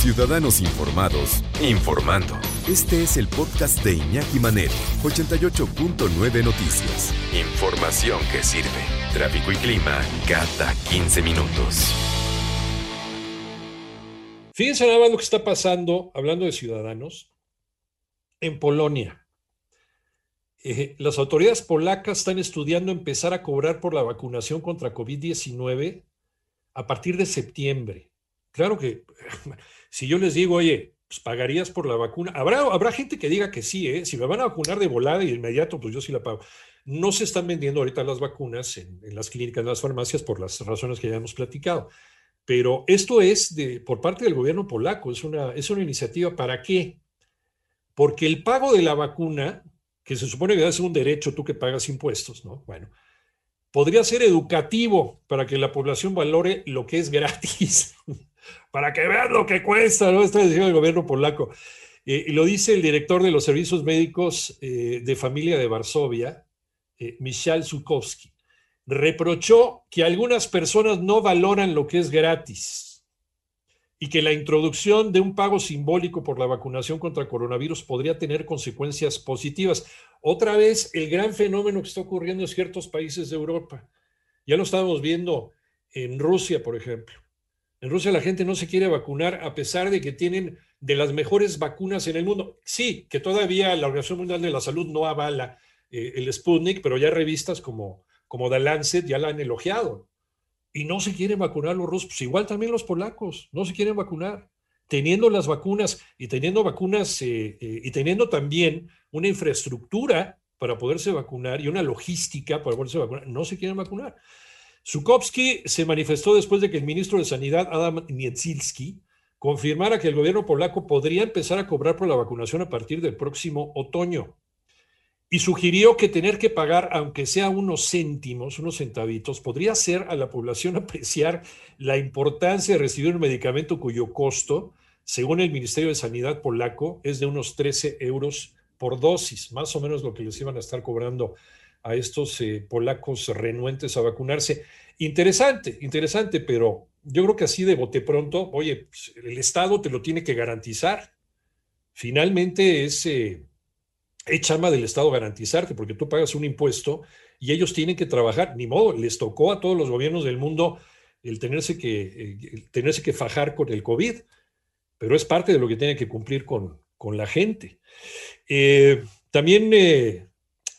Ciudadanos Informados, informando. Este es el podcast de Iñaki Manero, 88.9 Noticias. Información que sirve. Tráfico y clima cada 15 minutos. Fíjense nada más lo que está pasando, hablando de ciudadanos, en Polonia. Eh, las autoridades polacas están estudiando empezar a cobrar por la vacunación contra COVID-19 a partir de septiembre. Claro que si yo les digo, oye, pues pagarías por la vacuna, habrá, habrá gente que diga que sí, ¿eh? si me van a vacunar de volada y de inmediato, pues yo sí la pago. No se están vendiendo ahorita las vacunas en, las clínicas, en las farmacias, por las razones que ya hemos platicado. Pero esto es de, por parte del gobierno polaco, es una, es una iniciativa para qué? Porque el pago de la vacuna, que se supone que es un derecho tú que pagas impuestos, ¿no? Bueno, podría ser educativo para que la población valore lo que es gratis, para que vean lo que cuesta, ¿no? Está diciendo el gobierno polaco. Eh, y lo dice el director de los servicios médicos eh, de familia de Varsovia, eh, Michal Zukowski. Reprochó que algunas personas no valoran lo que es gratis y que la introducción de un pago simbólico por la vacunación contra coronavirus podría tener consecuencias positivas. Otra vez, el gran fenómeno que está ocurriendo en ciertos países de Europa. Ya lo estábamos viendo en Rusia, por ejemplo. En Rusia la gente no se quiere vacunar a pesar de que tienen de las mejores vacunas en el mundo. Sí, que todavía la Organización Mundial de la Salud no avala eh, el Sputnik, pero ya revistas como, como The Lancet ya la han elogiado y no se quieren vacunar los rusos, pues igual también los polacos, no se quieren vacunar. Teniendo las vacunas y teniendo vacunas eh, eh, y teniendo también una infraestructura para poderse vacunar y una logística para poderse vacunar, no se quieren vacunar. Zukovsky se manifestó después de que el ministro de Sanidad, Adam Nietzilski, confirmara que el gobierno polaco podría empezar a cobrar por la vacunación a partir del próximo otoño. Y sugirió que tener que pagar, aunque sea unos céntimos, unos centavitos, podría hacer a la población apreciar la importancia de recibir un medicamento cuyo costo, según el Ministerio de Sanidad polaco, es de unos 13 euros por dosis, más o menos lo que les iban a estar cobrando a estos eh, polacos renuentes a vacunarse. Interesante, interesante, pero yo creo que así de bote pronto, oye, pues, el Estado te lo tiene que garantizar. Finalmente es... Eh, es chama del Estado garantizarte, porque tú pagas un impuesto y ellos tienen que trabajar, ni modo, les tocó a todos los gobiernos del mundo el tenerse que, tenerse que fajar con el COVID, pero es parte de lo que tienen que cumplir con, con la gente. Eh, también, eh,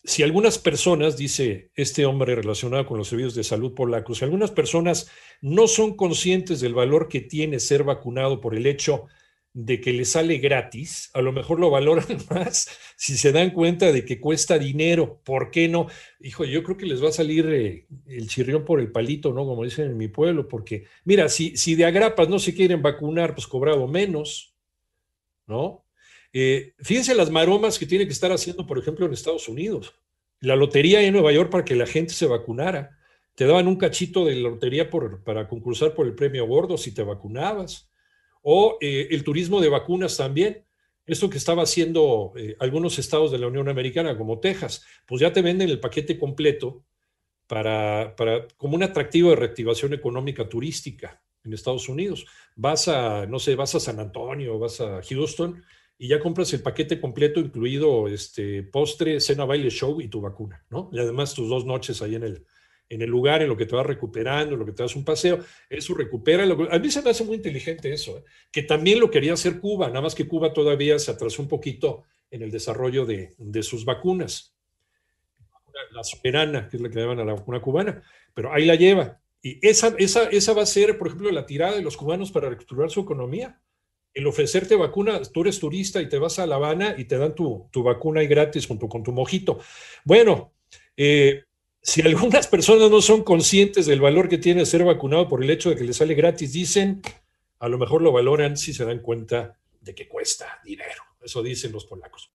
si algunas personas, dice este hombre relacionado con los servicios de salud polacos, si algunas personas no son conscientes del valor que tiene ser vacunado por el hecho de que le sale gratis, a lo mejor lo valoran más si se dan cuenta de que cuesta dinero. ¿Por qué no? Hijo, yo creo que les va a salir eh, el chirrión por el palito, ¿no? Como dicen en mi pueblo, porque mira, si, si de agrapas no se quieren vacunar, pues cobrado menos, ¿no? Eh, fíjense las maromas que tiene que estar haciendo, por ejemplo, en Estados Unidos. La lotería en Nueva York para que la gente se vacunara. Te daban un cachito de la lotería por, para concursar por el premio gordo si te vacunabas o eh, el turismo de vacunas también. Esto que estaba haciendo eh, algunos estados de la Unión Americana, como Texas, pues ya te venden el paquete completo para, para, como un atractivo de reactivación económica turística en Estados Unidos. Vas a, no sé, vas a San Antonio, vas a Houston y ya compras el paquete completo, incluido este postre, cena, baile, show y tu vacuna, ¿no? Y además tus dos noches ahí en el, en el lugar, en lo que te vas recuperando, en lo que te das un paseo, eso recupera. A mí se me hace muy inteligente eso, ¿eh? que también lo quería hacer Cuba, nada más que Cuba todavía se atrasó un poquito en el desarrollo de, sus vacunas. La soberana, que es la que llaman a la vacuna cubana, pero ahí la lleva. Y esa, esa, esa va a ser, por ejemplo, la tirada de los cubanos para reestructurar su economía. El ofrecerte vacuna, tú eres turista y te vas a La Habana y te dan tu, vacuna ahí gratis junto con tu mojito. Bueno, eh, si algunas personas no son conscientes del valor que tiene ser vacunado por el hecho de que les sale gratis, dicen, a lo mejor lo valoran si se dan cuenta de que cuesta dinero. Eso dicen los polacos.